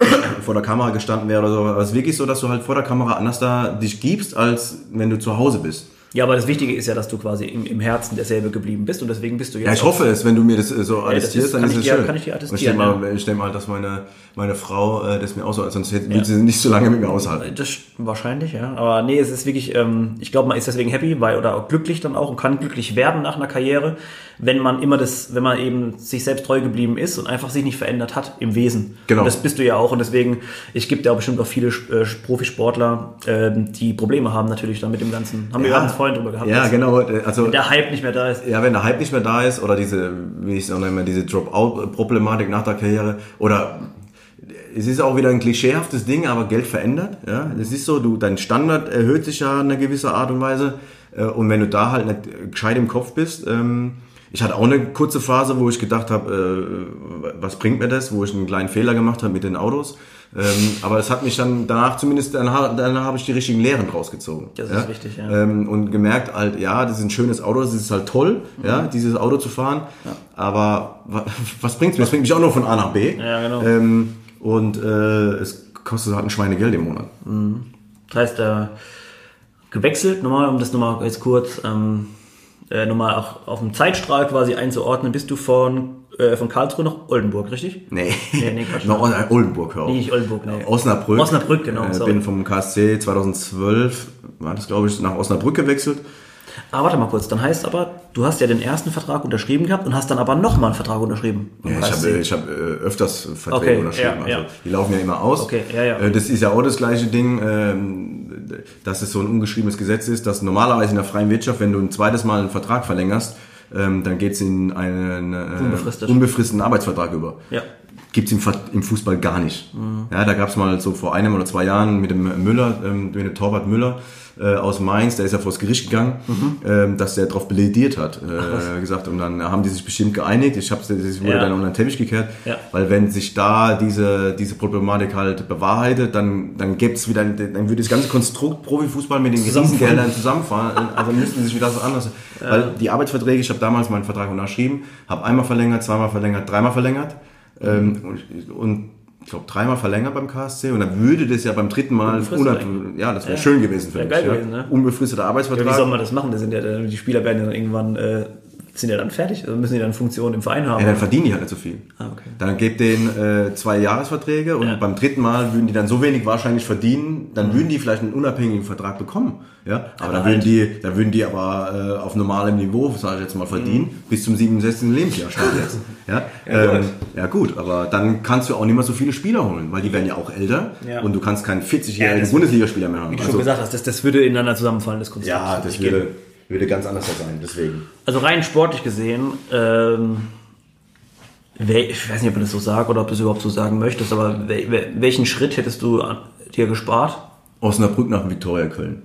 vor der Kamera gestanden wäre oder so. Aber es ist wirklich so, dass du halt vor der Kamera anders da dich gibst, als wenn du zu Hause bist. Ja, aber das Wichtige ist ja, dass du quasi im, im Herzen derselbe geblieben bist und deswegen bist du jetzt. Ja, ich auch- hoffe es, wenn du mir das äh, so das attestierst, ist- dann kann ist ich es dir- schön. kann ich dir attestieren, Ich denke mal, mal, dass meine, meine Frau äh, das mir aushält, sonst hätte, würde Ja. sie nicht so lange mit mir aushalten. Das wahrscheinlich, ja. Aber nee, es ist wirklich, ähm, ich glaube, man ist deswegen happy, weil oder auch glücklich dann auch und kann glücklich werden nach einer Karriere, wenn man immer das, wenn man eben sich selbst treu geblieben ist und einfach sich nicht verändert hat im Wesen. Genau. Und das bist du ja auch und deswegen, ich gibt ja auch bestimmt auch viele äh, Profisportler, ähm, die Probleme haben natürlich dann mit dem Ganzen. Haben wir Ja. gerade vorhin drüber gehabt. Ja, genau. äh, Also, Der Hype nicht mehr da ist. Ja, wenn der Hype nicht mehr da ist oder diese, wie ich es auch nenne, diese Dropout-Problematik nach der Karriere oder es ist auch wieder ein klischeehaftes Ding, aber Geld verändert. Ja, das ist so, du, dein Standard erhöht sich ja in einer gewissen Art und Weise äh, und wenn du da halt nicht äh, gescheit im Kopf bist, ähm, ich hatte auch eine kurze Phase, wo ich gedacht habe, äh, was bringt mir das, wo ich einen kleinen Fehler gemacht habe mit den Autos. Ähm, aber es hat mich dann danach zumindest, danach, danach habe ich die richtigen Lehren draus gezogen. Das ist wichtig, ja. Ähm, und gemerkt halt, ja, das ist ein schönes Auto, das ist halt toll, ja, dieses Auto zu fahren. Aber wa was bringt's mir? Das bringt mich auch nur von A nach B. Ja, genau. Ähm, und äh, es kostet halt ein Schweinegeld im Monat. Das heißt, äh, gewechselt, nochmal, um das nochmal jetzt kurz, ähm, äh, nochmal auch auf dem Zeitstrahl quasi einzuordnen, bist du von, äh, von Karlsruhe nach Oldenburg, richtig? Nee, Nee, nee, Quatsch. noch Os- Oldenburg, hör auf. Nee, nicht Oldenburg, nee. Osnabrück. Osnabrück, genau, Äh, sorry. bin vom KSC 2012, war das glaube ich, nach Osnabrück gewechselt. Ah, warte mal kurz, dann heißt aber, du hast ja den ersten Vertrag unterschrieben gehabt und hast dann aber nochmal einen Vertrag unterschrieben. Ja, ich habe ich hab, äh, öfters Verträge Okay, unterschrieben. ja, also, ja. Die laufen ja immer aus. Okay, ja, ja. Äh, Das ist ja auch das gleiche Ding, ähm, dass es so ein ungeschriebenes Gesetz ist, dass normalerweise in der freien Wirtschaft, wenn du ein zweites Mal einen Vertrag verlängerst, ähm, dann geht es in einen äh, Unbefristet. unbefristeten Arbeitsvertrag über. Ja. Gibt's im, Ver- im Fußball gar nicht. Ja, da gab's mal so vor einem oder zwei Jahren mit dem Müller, ähm, mit dem Torwart Müller äh, aus Mainz, der ist ja vors Gericht gegangen, ähm, dass der darauf plädiert hat, äh, gesagt. Und dann haben die sich bestimmt geeinigt. Ich habe es wurde Ja. dann unter den Teppich gekehrt, Ja. weil wenn sich da diese diese Problematik halt bewahrheitet, dann dann gibt's wieder, dann würde das ganze Konstrukt Profifußball mit den Zusammenfallen. Riesengeldern zusammenfahren. Also müssten sie sich wieder so anders. Weil die Arbeitsverträge, ich habe damals meinen Vertrag unterschrieben, habe einmal verlängert, zweimal verlängert, dreimal verlängert. Ähm, und, ich- und ich glaube dreimal verlängert beim KSC und dann würde das ja beim dritten Mal ja, das wäre schön gewesen für mich. geil ja. gewesen, ne? Unbefristeter Ja, Arbeitsvertrag. wie soll man das machen? Das sind ja, die Spieler werden ja dann irgendwann, äh, sind ja dann fertig, also müssen die dann Funktion im Verein haben. Ja, dann verdienen die halt nicht so viel. Ah, okay. Dann gebt denen äh, zwei Jahresverträge und Ja. beim dritten Mal würden die dann so wenig wahrscheinlich verdienen, dann würden die vielleicht einen unabhängigen Vertrag bekommen. Ja, aber, dann halt- würden die, dann würden die aber äh, auf normalem Niveau, sage ich jetzt mal, verdienen, bis zum 67. Lebensjahr stand jetzt. Ja, ähm, ja gut, aber dann kannst du auch nicht mehr so viele Spieler holen, weil die werden ja auch älter Ja. und du kannst keinen 40-jährigen Ja, Bundesligaspieler mehr haben. Wie du schon gesagt hast, das, das würde ineinander zusammenfallen, das Konstrukt. ja, das Ich gebe- würde, ganz anders sein, deswegen. Also rein sportlich gesehen, ähm, ich weiß nicht, ob man das so sagt oder ob du es überhaupt so sagen möchtest, aber wel, wel, welchen Schritt hättest du dir gespart? Osnabrück nach Viktoria Köln.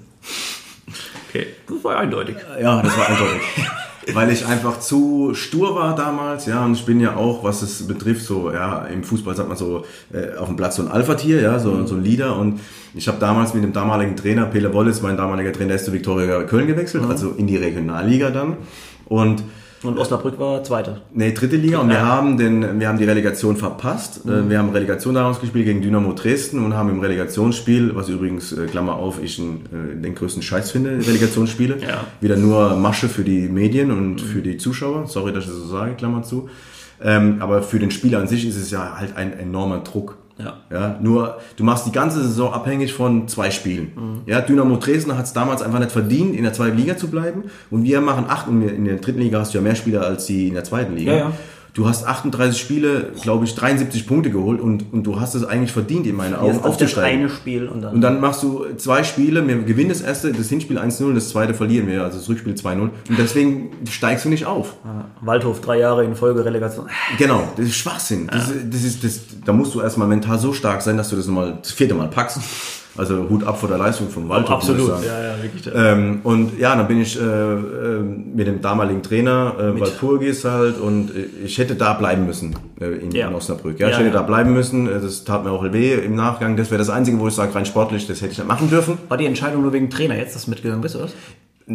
Okay, das war eindeutig. Ja, das war eindeutig. Weil ich einfach zu stur war damals, ja, und ich bin ja auch, was es betrifft, so, ja, im Fußball sagt man so, äh, auf dem Platz so ein Alpha-Tier, ja, so, so ein Leader. Und ich habe damals mit dem damaligen Trainer, Pele Wollitz, mein damaliger Trainer, ist zu Viktoria Köln gewechselt, also in die Regionalliga dann. Und Und Osnabrück war Zweiter. Nee, dritte Liga und wir haben den, wir haben die Relegation verpasst. Äh, Wir haben Relegation daraus gespielt gegen Dynamo Dresden und haben im Relegationsspiel, was übrigens, äh, Klammer auf, ich äh, den größten Scheiß finde, Relegationsspiele. Ja. Wieder nur Masche für die Medien und für die Zuschauer. Sorry, dass ich das so sage, Klammer zu. Ähm, aber für den Spieler an sich ist es ja halt ein enormer Druck. Ja. Ja, nur du machst die ganze Saison abhängig von zwei Spielen. Ja, Dynamo Dresden hat es damals einfach nicht verdient, in der zweiten Liga zu bleiben. Und wir machen acht, und in der dritten Liga hast du ja mehr Spieler als die in der zweiten Liga. Ja, ja. Du hast 38 Spiele, glaube ich, 73 Punkte geholt und, und du hast es eigentlich verdient, in meinen Augen das aufzusteigen. eine Spiel und dann. Und dann machst du zwei Spiele, wir gewinnen das erste, das Hinspiel 1-0, das zweite verlieren wir, also das Rückspiel 2-0. Und deswegen steigst du nicht auf. Waldhof drei Jahre in Folge Relegation. Genau, das ist Schwachsinn. Das, ist- das ist, das, da musst du erstmal mental so stark sein, dass du das nochmal das vierte Mal packst. Also Hut ab vor der Leistung von Waldhof. sagen. Ja, ja, wirklich. Ähm, und ja, dann bin ich äh, äh, mit dem damaligen Trainer äh, Walpurgis halt und ich hätte da bleiben müssen äh, in, Ja. in Osnabrück. Ja, ich hätte da bleiben müssen. Das tat mir auch weh im Nachgang. Das wäre das Einzige, wo ich sage, rein sportlich, das hätte ich nicht machen dürfen. War die Entscheidung nur wegen Trainer jetzt, dass du mitgegangen bist, oder?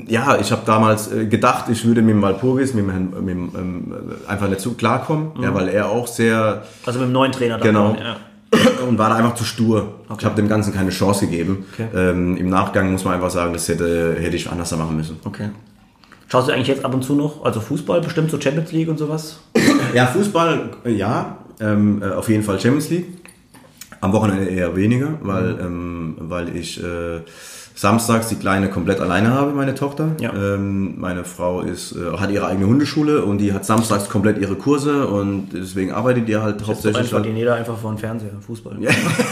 Ja, ich habe damals äh, gedacht, ich würde mit dem Walpurgis mit dem, Herrn- mit dem, ähm, einfach nicht so klarkommen, ja, weil er auch sehr Also mit dem neuen Trainer dann. Genau. Ja. Und war da einfach zu stur. Ich habe dem Ganzen keine Chance gegeben. Okay. Ähm, Im Nachgang muss man einfach sagen, das hätte, hätte ich anders machen müssen. Okay. Schaust du eigentlich jetzt ab und zu noch, also Fußball bestimmt, so Champions League und sowas? Ja, Fußball, ja, ähm, äh, auf jeden Fall Champions League. Am Wochenende eher weniger, weil, ähm, weil ich äh, samstags die Kleine komplett alleine habe, meine Tochter. Ja. Ähm, meine Frau ist, äh, hat ihre eigene Hundeschule und die hat samstags komplett ihre Kurse und deswegen arbeitet die halt Jetzt hauptsächlich. einfach Halt, den jeder einfach vor dem Fernseher, Fußball. ja,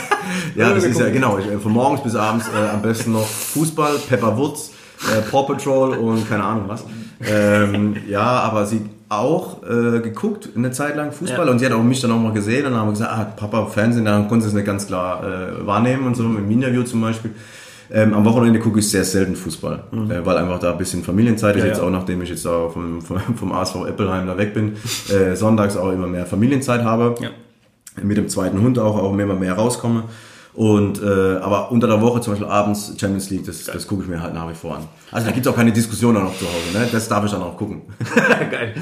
ja, das ist ja genau. Ich, äh, von morgens bis abends äh, am besten noch Fußball, Pepper Woods, äh, Paw Patrol und keine Ahnung was. Ähm, ja, aber sie auch äh, geguckt eine Zeit lang Fußball Ja. und sie hat auch mich dann auch mal gesehen und dann haben wir gesagt, ah, Papa, Fernsehen, dann konnte sie es nicht ganz klar äh, wahrnehmen und so, im Interview zum Beispiel. Ähm, am Wochenende gucke ich sehr selten Fußball, äh, weil einfach da ein bisschen Familienzeit ist, Mhm. Ja, jetzt ja. auch nachdem ich jetzt da vom, vom, vom ASV Eppelheim da weg bin, äh, sonntags auch immer mehr Familienzeit habe Ja. mit dem zweiten Hund auch, auch mehr, mehr rauskomme. Und äh, aber unter der Woche, zum Beispiel abends Champions League, das, das gucke ich mir halt nach wie vor an. Also da gibt's auch keine Diskussion dann noch zu Hause, ne? Das darf ich dann auch gucken. Geil.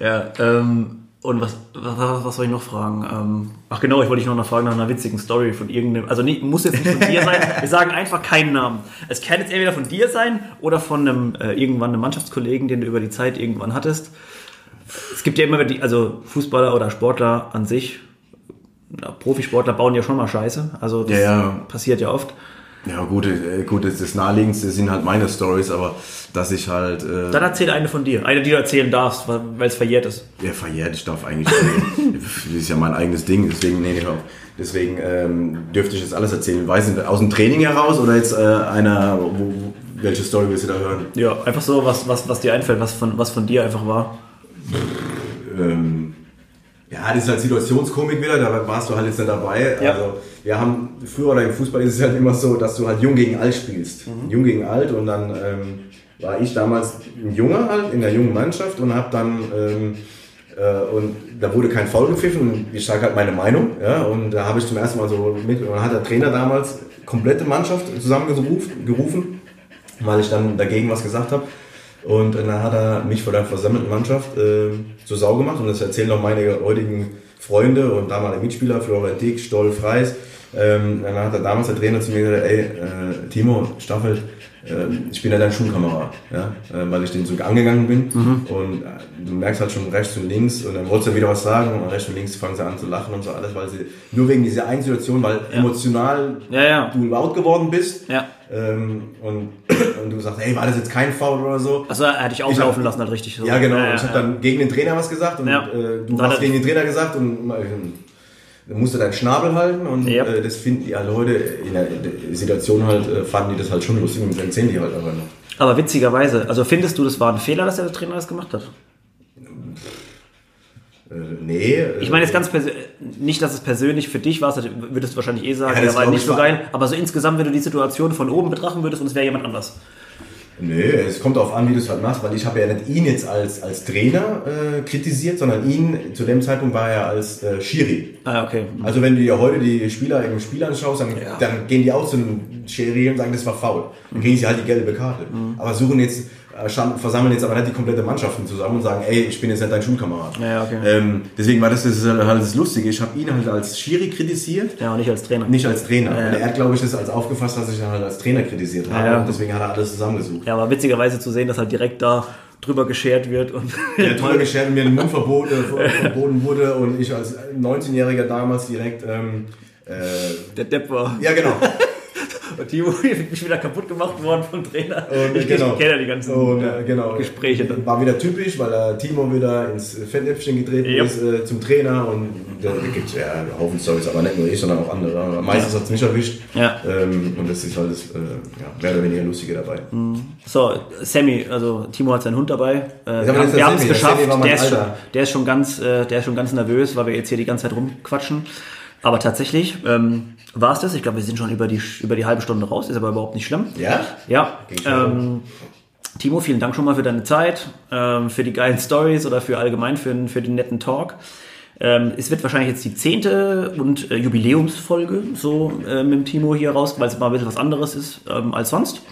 Ja, ähm, und was, was, was soll ich noch fragen? Ähm, ach genau, ich wollte dich noch fragen nach einer witzigen Story von irgendeinem, also nicht, muss jetzt nicht von dir sein, wir sagen einfach keinen Namen. Es kann jetzt entweder von dir sein oder von einem, äh, irgendwann einem Mannschaftskollegen, den du über die Zeit irgendwann hattest. Es gibt ja immer die, also Fußballer oder Sportler an sich, na, Profisportler bauen ja schon mal Scheiße, also das Ja, ja. passiert ja oft. Ja gut, äh, gut, das, naheliegendste sind halt meine Stories, aber dass ich halt äh, Dann erzähl eine von dir, eine, die du erzählen darfst, weil es verjährt ist. ja, verjährt, ich darf eigentlich das ist ja mein eigenes Ding, deswegen nee, hör auf. Deswegen ähm, dürfte ich jetzt alles erzählen. Weiß nicht, aus dem Training heraus oder jetzt äh, einer, wo- welche Story willst du da hören? Ja, einfach so, was, was, was dir einfällt, was von, was von dir einfach war. ähm, ja, das ist halt Situationskomik wieder, da warst du halt jetzt nicht dabei. Ja. Also wir haben, früher oder im Fußball ist es halt immer so, dass du halt jung gegen alt spielst. Mhm. Jung gegen alt und dann ähm, war ich damals ein Junger halt in der jungen Mannschaft und habe dann ähm, äh, und da wurde kein Foul gepfiffen und ich sage halt meine Meinung. Ja, und da habe ich zum ersten Mal so mit, und dann hat der Trainer damals komplette Mannschaft zusammengerufen, gerufen, weil ich dann dagegen was gesagt habe. Und dann hat er mich vor der versammelten Mannschaft äh, zur Sau gemacht und das erzählen auch meine heutigen Freunde und damalige Mitspieler, Florian Dick, Stoll, Freis. Ähm, dann hat er damals der Trainer zu mir gesagt, ey, äh, Timo, Staffel, äh, ich bin ja dein Schulkamerad, ja? äh, weil ich den so angegangen bin und äh, du merkst halt schon rechts und links und dann wolltest du wieder was sagen und rechts und links fangen sie an zu lachen und so alles, weil sie, nur wegen dieser einen Situation, weil emotional Ja, ja. du laut geworden bist Ja. Ähm, und, und du sagst, hey, war das jetzt kein Foul oder so? Also er hat dich auflaufen lassen, halt richtig so. Ja, genau. Ja, ich habe dann gegen den Trainer was gesagt und Ja. äh, du Dann hast gegen den Trainer gesagt und äh, dann musst du deinen Schnabel halten und Ja. äh, das finden die alle heute in der, in der Situation halt, äh, fanden die das halt schon lustig und das erzählen die halt aber noch. Aber witzigerweise, also findest du, das war ein Fehler, dass der Trainer das gemacht hat? Äh, nee. äh, Ich meine jetzt ganz persönlich, nicht, dass es persönlich für dich war, das würdest du wahrscheinlich eh sagen, Ja, das der war nicht ich so geil, aber so insgesamt, wenn du die Situation von oben betrachten würdest und es wäre jemand anders. Nee, es kommt darauf an, wie du es halt machst, weil ich habe ja nicht ihn jetzt als, als Trainer äh, kritisiert, sondern ihn, zu dem Zeitpunkt war er als äh, Schiri. Ah, okay. Also wenn du dir heute die Spieler im Spiel anschaust, dann, Ja. dann gehen die auch zu einem Schiri und sagen, das war faul. Dann kriegen sie halt die gelbe Karte. Aber suchen jetzt, versammeln jetzt aber nicht die komplette Mannschaften zusammen und sagen, ey, ich bin jetzt nicht dein Schulkamerad. Ja, okay. Ähm, deswegen war das, das ist halt das Lustige. Ich habe ihn halt als Schiri kritisiert, Ja, und nicht als Trainer. nicht als Trainer. Ja. Und er hat, glaube ich, das als aufgefasst, dass ich ihn halt als Trainer kritisiert habe. Ja. Und deswegen hat er alles zusammengesucht. Ja, aber witzigerweise zu sehen, dass halt direkt da drüber geschert wird und Der drüber geschert und mir den Mund verboten, äh, verboten wurde und ich als 19-Jähriger damals direkt... Ähm, äh, der Depp war. ja, genau. Und Timo ist wieder kaputt gemacht worden vom Trainer. Und, ich genau. kenne ja die ganzen Und, äh, äh, genau. Gespräche dann. War wieder typisch, weil der Timo wieder ins Fettnäpfchen getreten Yep. ist äh, zum Trainer und da gibt es ja einen Haufen Storys, aber nicht nur ich, sondern auch andere. Meistens hat es mich erwischt. Ja. Ähm, und das ist halt das äh, ja, mehr oder weniger Lustige dabei. So, Sammy, also Timo hat seinen Hund dabei. Äh, wir haben es geschafft. Der ist, schon, der, ist schon ganz, äh, der ist schon ganz nervös, weil wir jetzt hier die ganze Zeit rumquatschen. Aber tatsächlich ähm, war es das. Ich glaube, wir sind schon über die, über die halbe Stunde raus. Ist aber überhaupt nicht schlimm. Ja? Ja. Ähm, Timo, vielen Dank schon mal für deine Zeit, ähm, für die geilen Stories oder für allgemein für, den- für den netten Talk. Ähm, es wird wahrscheinlich jetzt die zehnte und äh, Jubiläumsfolge so äh, mit dem Timo hier raus, weil es mal ein bisschen was anderes ist ähm, als sonst.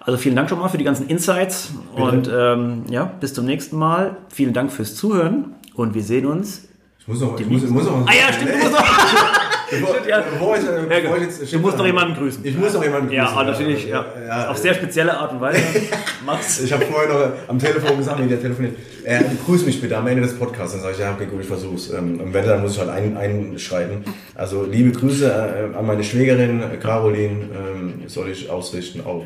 Also vielen Dank schon mal für die ganzen Insights und ähm, ja, bis zum nächsten Mal. Vielen Dank fürs Zuhören und wir sehen uns. Ich muss noch, ich muss, muss noch Ah ja, stimmt, du musst noch. Bevor, ja. bevor ich, äh, bevor ich jetzt, du musst doch jemanden grüßen. Ich muss doch jemanden grüßen. Ja, natürlich. Ja. ja. Auf sehr spezielle Art und Weise. Mach's. Ich habe vorher noch am Telefon gesagt, wie der telefoniert. Äh, grüß mich bitte am Ende des Podcasts. Dann sage ich, ja, okay, gut, ich versuch's. Ähm, und wenn, dann muss ich halt ein, einschreiten. Also liebe Grüße äh, an meine Schwägerin Caroline ähm, soll ich ausrichten auch.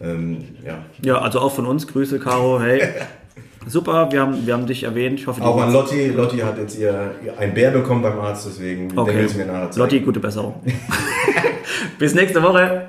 Ähm, ja. ja, also auch von uns Grüße, Caro. Hey. Super, wir haben, wir haben dich erwähnt. Ich hoffe, Auch an Lotti. Lotti hat jetzt ihr, ein Bär bekommen beim Arzt, deswegen okay. will sie mir nachher zeigen. Lotti, gute Besserung. Bis nächste Woche.